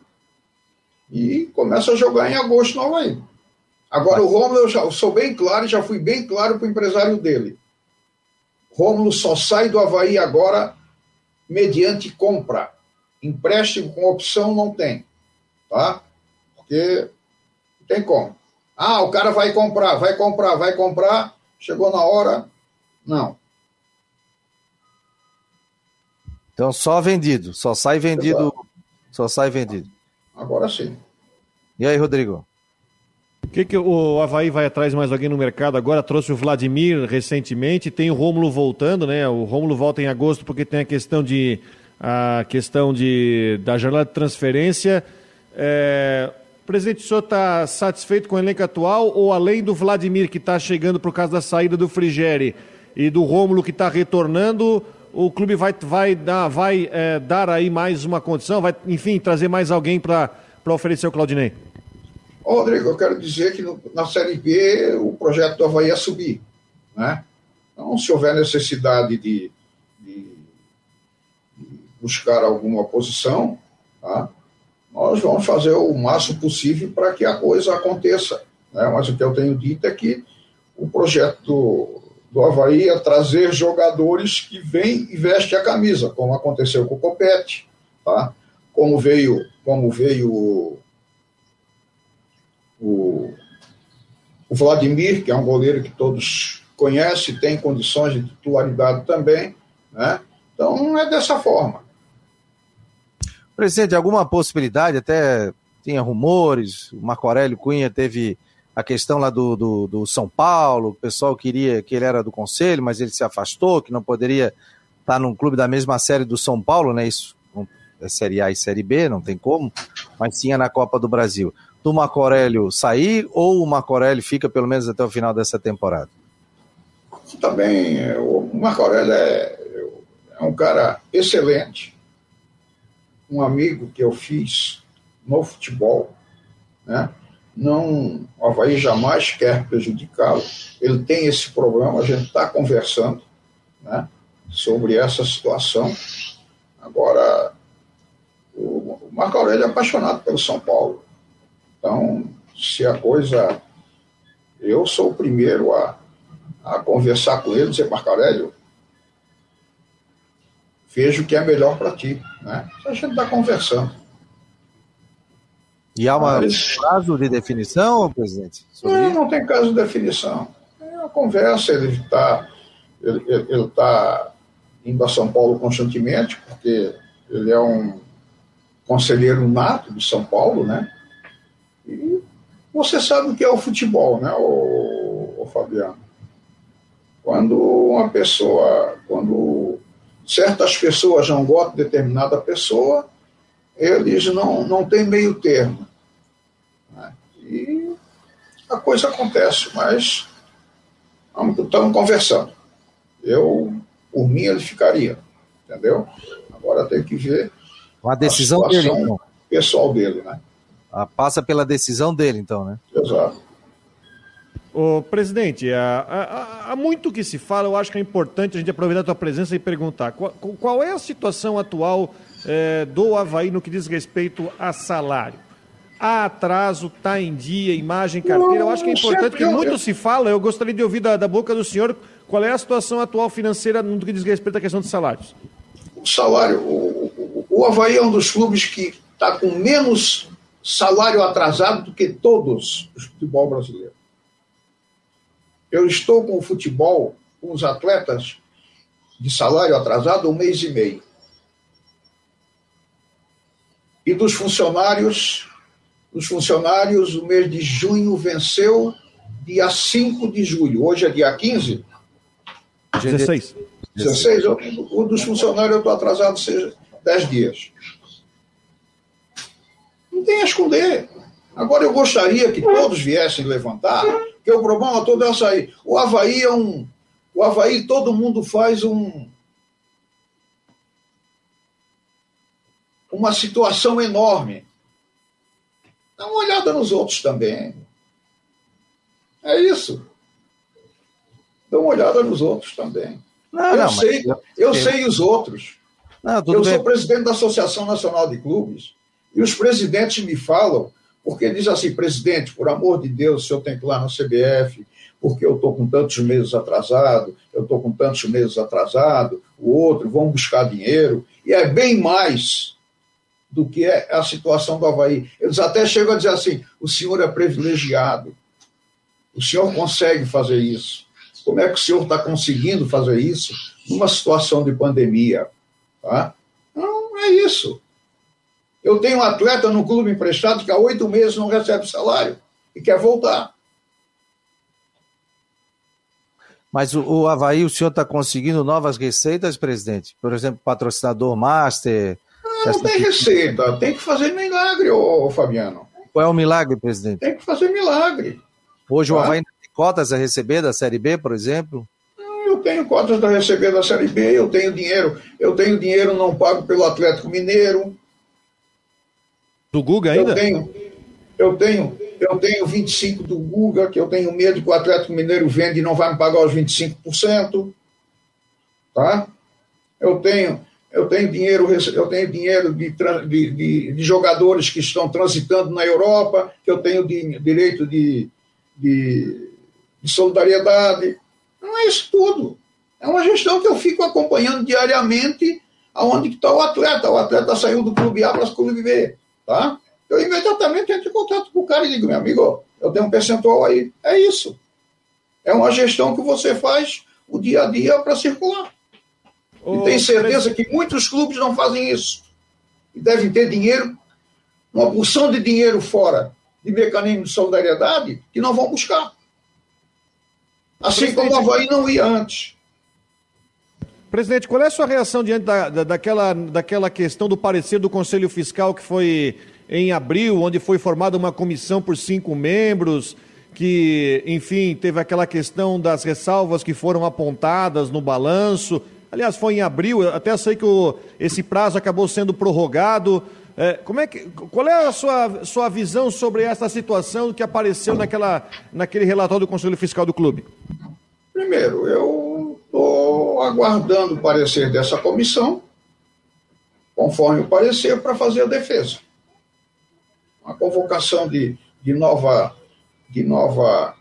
e começa a jogar em agosto no Havaí. Agora, o Rômulo, eu já sou bem claro, já fui bem claro para o empresário dele. Rômulo só sai do Havaí agora mediante compra. Empréstimo com opção não tem, tá? Porque não tem como. Ah, o cara vai comprar, vai comprar, vai comprar, chegou na hora, não. Então só vendido, só sai vendido, Exato. Só sai vendido. Agora sim. E aí, Rodrigo? O que, que o Havaí vai atrás mais alguém no mercado agora? Trouxe o Vladimir recentemente, tem o Rômulo voltando, né? O Rômulo volta em agosto porque tem a questão de a questão de da janela de transferência. É, Presidente, o senhor está satisfeito com o elenco atual ou além do Vladimir que está chegando por causa da saída do Frigeri e do Rômulo que está retornando, o clube vai, vai, dar, vai é, dar aí mais uma condição, vai, enfim, trazer mais alguém para oferecer o Claudinei? Rodrigo, eu quero dizer que no, na Série B o projeto do Havaí é subir. Né? Então, se houver necessidade de, de, de buscar alguma posição, tá? nós vamos fazer o máximo possível para que a coisa aconteça. Né? Mas o que eu tenho dito é que o projeto do, Havaí é trazer jogadores que vêm e vestem a camisa, como aconteceu com o Copete, tá? como veio, como veio o, o Vladimir, que é um goleiro que todos conhecem, tem condições de titularidade também, né? Então é dessa forma. Presidente, alguma possibilidade, até tinha rumores, o Marco Aurélio Cunha teve a questão lá do, do, do, São Paulo, o pessoal queria que ele era do conselho, mas ele se afastou, que não poderia estar num clube da mesma série do São Paulo, né? Isso é Série A e Série B, não tem como, mas tinha na Copa do Brasil do Marco Aurélio sair ou o Marco Aurélio fica pelo menos até o final dessa temporada? Também, é, o Marco Aurélio é, é um cara excelente, um amigo que eu fiz no futebol, né? Não, o Havaí jamais quer prejudicá-lo. Ele tem esse problema, a gente está conversando né, sobre essa situação. Agora, o Marco Aurélio é apaixonado pelo São Paulo. Então, se a coisa. Eu sou o primeiro a, a conversar com ele, dizer, Marco Aurélio, veja o que é melhor para ti. Né? A gente está conversando. E há um caso de definição, presidente? Não, não tem caso de definição. É uma conversa, ele está ele, ele tá indo a São Paulo constantemente, porque ele é um conselheiro nato de São Paulo, né? E você sabe o que é o futebol, né, o, o Fabiano? Quando uma pessoa, quando certas pessoas não gostam de determinada pessoa, eles não, não têm meio termo. A coisa acontece, mas estamos conversando. Eu, por mim, ele ficaria, entendeu? Agora tem que ver a decisão a dele, então. pessoal dele, né? Ah, passa pela decisão dele, então, né? Exato. Ô, presidente, há, há, há, muito que se fala, eu acho que é importante a gente aproveitar a tua presença e perguntar qual, qual é a situação atual é, do Havaí no que diz respeito a salário? Há atraso, está em dia, imagem, carteira. Eu acho que é importante, que muito se fala, eu gostaria de ouvir da, da boca do senhor qual é a situação atual financeira no que diz respeito à questão dos salários. O salário, o, o, o Havaí é um dos clubes que está com menos salário atrasado do que todos os futebol brasileiro. Eu estou com o futebol, com os atletas de salário atrasado um mês e meio. E dos funcionários, os funcionários, o mês de junho venceu dia 5 de julho. Hoje é dia 15? 16. 16. O dos funcionários eu estou atrasado 10 dias. Não tem a esconder. Agora eu gostaria que todos viessem levantar, que o problema todo é sair. O Havaí é um. O Havaí, todo mundo faz um. Uma situação enorme. Dá uma olhada nos outros também. É isso. Dá uma olhada nos outros também. Não, eu não, sei, eu, eu sei os outros. Não, eu bem. sou presidente da Associação Nacional de Clubes. E os presidentes me falam, porque diz assim, presidente, por amor de Deus, o senhor tem que ir lá na CBF, porque eu estou com tantos meses atrasado, eu estou com tantos meses atrasado, o outro, vão buscar dinheiro, e é bem mais do que é a situação do Havaí. Eles até chegam a dizer assim: o senhor é privilegiado, o senhor consegue fazer isso. Como é que o senhor está conseguindo fazer isso numa situação de pandemia? Tá? Não, é isso. Eu tenho um atleta no clube emprestado que há oito meses não recebe salário e quer voltar. Mas o, o Havaí, o senhor está conseguindo novas receitas, presidente? Por exemplo, patrocinador master? Não tem receita, tem que fazer milagre, ô, Fabiano. Qual é o milagre, presidente? Tem que fazer milagre. Hoje tá? o Havaí tem cotas a receber da Série B, por exemplo? Eu tenho cotas a receber da Série B, eu tenho dinheiro. Eu tenho dinheiro não pago pelo Atlético Mineiro. Do Guga ainda? Eu tenho, eu tenho, eu tenho 25 do Guga, que eu tenho medo que o Atlético Mineiro vende e não vai me pagar os 25%. Tá? Eu tenho, eu tenho dinheiro, eu tenho dinheiro de, de, de, de jogadores que estão transitando na Europa, eu tenho direito de solidariedade. Não é isso tudo. É uma gestão que eu fico acompanhando diariamente aonde está o atleta. O atleta saiu do clube A para o clube B. Tá? Eu imediatamente entro em contato com o cara e digo, meu amigo, eu tenho um percentual aí. É isso. É uma gestão que você faz o dia a dia para circular. E tenho certeza que muitos clubes não fazem isso. E devem ter dinheiro, uma porção de dinheiro fora de mecanismo de solidariedade que não vão buscar. Assim como o Havaí não ia antes. Presidente, qual é a sua reação diante da, da, daquela, daquela questão do parecer do Conselho Fiscal que foi em abril, onde foi formada uma comissão por cinco membros, que, enfim, teve aquela questão das ressalvas que foram apontadas no balanço. Aliás, foi em abril, até sei que o, esse prazo acabou sendo prorrogado. É, como é que, qual é a sua, sua visão sobre essa situação que apareceu naquela, naquele relatório do Conselho Fiscal do clube? Primeiro, eu estou aguardando o parecer dessa comissão, conforme o parecer, para fazer a defesa uma convocação de, de, nova, de nova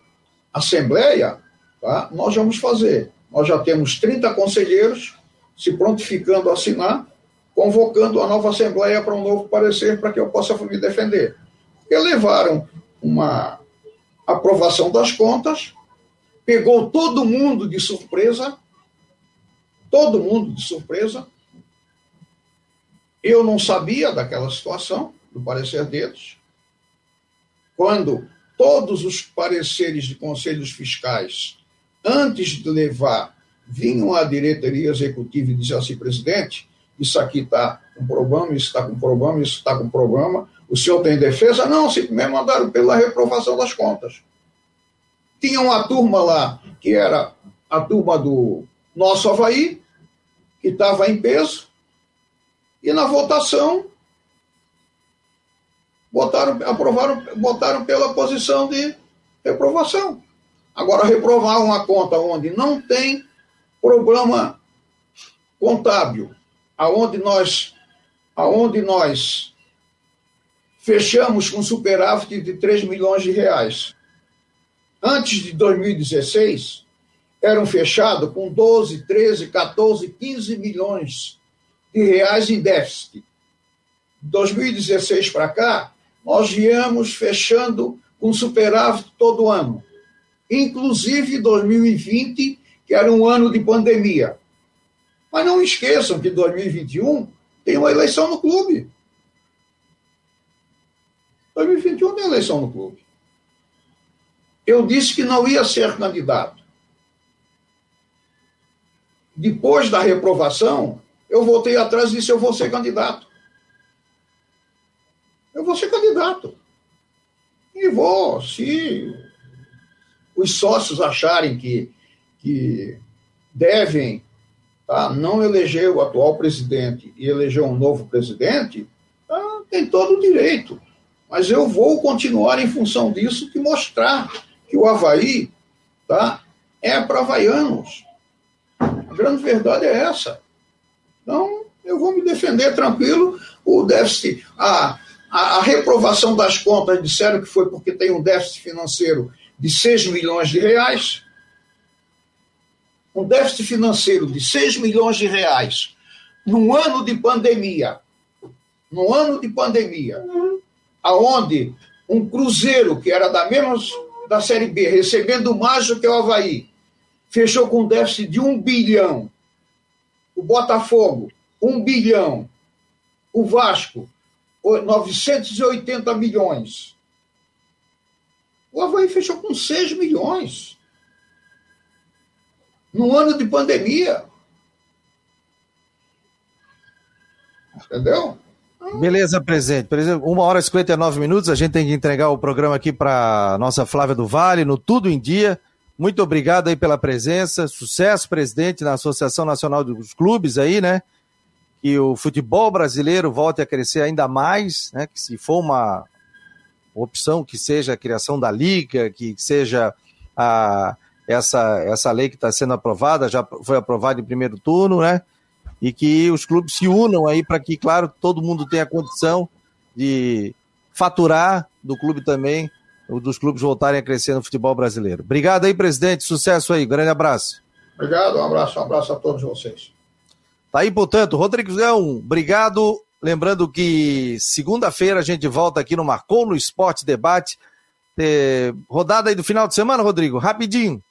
assembleia, tá? nós vamos fazer. Nós já temos 30 conselheiros se prontificando a assinar, convocando a nova assembleia para um novo parecer para que eu possa me defender. Porque levaram uma aprovação das contas, pegou todo mundo de surpresa, todo mundo de surpresa. Eu não sabia daquela situação, do parecer deles, quando todos os pareceres de conselhos fiscais, antes de levar, vinham à diretoria executiva e diziam assim, presidente, isso aqui está com problema, isso está com problema, isso está com problema, o senhor tem defesa? Não, simplesmente mandaram pela reprovação das contas. Tinha uma turma lá, que era a turma do nosso Havaí, que estava em peso, e na votação botaram, aprovaram, botaram pela posição de reprovação. Agora, reprovar uma conta onde não tem problema contábil, aonde nós, aonde nós fechamos com superávit de 3 milhões de reais. Antes de 2016, eram fechados com 12, 13, 14, 15 milhões de reais em déficit. De 2016 para cá, nós viemos fechando com superávit todo ano, inclusive 2020, que era um ano de pandemia. Mas não esqueçam que 2021 tem uma eleição no clube. 2021 tem eleição no clube. Eu disse que não ia ser candidato. Depois da reprovação, eu voltei atrás e disse: eu vou ser candidato eu vou ser candidato. E vou, se os sócios acharem que, que devem tá, não eleger o atual presidente e eleger um novo presidente, tá, tem todo o direito. Mas eu vou continuar em função disso e mostrar que o Havaí tá, é para havaianos. A grande verdade é essa. Então, eu vou me defender tranquilo. O déficit, a, a, a reprovação das contas disseram que foi porque tem um déficit financeiro de 6 milhões de reais. Um déficit financeiro de 6 milhões de reais num ano de pandemia. Num ano de pandemia, aonde um Cruzeiro, que era da mesma da Série B, recebendo mais do que o Havaí, fechou com um déficit de um bilhão. O Botafogo, um bilhão. O Vasco, 980 milhões. O Havaí fechou com 6 milhões. No ano de pandemia. Entendeu? Beleza, presidente. Uma hora e 59 minutos, a gente tem que entregar o programa aqui para nossa Flávia do Vale, no Tudo em Dia. Muito obrigado aí pela presença. Sucesso, presidente, na Associação Nacional dos Clubes aí, né? Que o futebol brasileiro volte a crescer ainda mais, né? Que se for uma opção que seja a criação da liga, que seja a, essa, essa lei que está sendo aprovada, já foi aprovada em primeiro turno, né? E que os clubes se unam aí para que, claro, todo mundo tenha condição de faturar do clube também, dos clubes voltarem a crescer no futebol brasileiro. Obrigado aí, presidente. Sucesso aí. Grande abraço. Obrigado, um abraço, um abraço a todos vocês. Tá aí, portanto, Rodrigão, obrigado. Lembrando que segunda-feira a gente volta aqui no Marcou no Esporte Debate. É, rodada aí do final de semana, Rodrigo, rapidinho.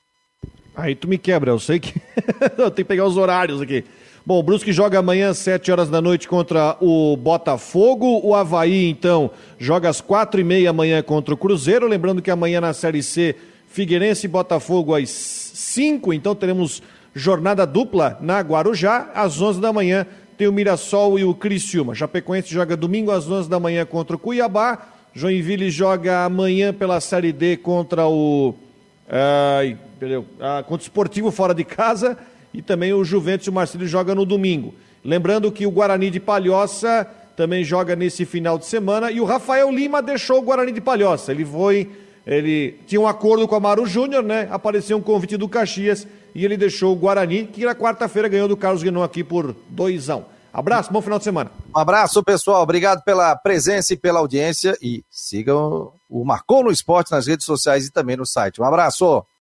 Aí tu me quebra, eu sei que. eu tenho que pegar os horários aqui. Bom, o Brusque joga amanhã às 7 horas da noite contra o Botafogo. O Havaí, então, joga às 4 e meia amanhã contra o Cruzeiro. Lembrando que amanhã na Série C, Figueirense e Botafogo às 5. Então teremos jornada dupla na Guarujá. Às 11 da manhã tem o Mirassol e o Criciúma. Chapecoense joga domingo às 11 da manhã contra o Cuiabá. Joinville joga amanhã pela Série D contra o. Ai, perdeu, ah, contra o Esportivo fora de casa e também o Juventus e o Marcílio joga no domingo. Lembrando que o Guarani de Palhoça também joga nesse final de semana e o Rafael Lima deixou o Guarani de Palhoça. Ele foi, ele tinha um acordo com a Maru Júnior, né? Apareceu um convite do Caxias e ele deixou o Guarani, que na quarta-feira ganhou do Carlos Guinon aqui por doisão. Abraço, bom final de semana. Um abraço, pessoal. Obrigado pela presença e pela audiência. E sigam o Marcou no Esporte nas redes sociais e também no site. Um abraço.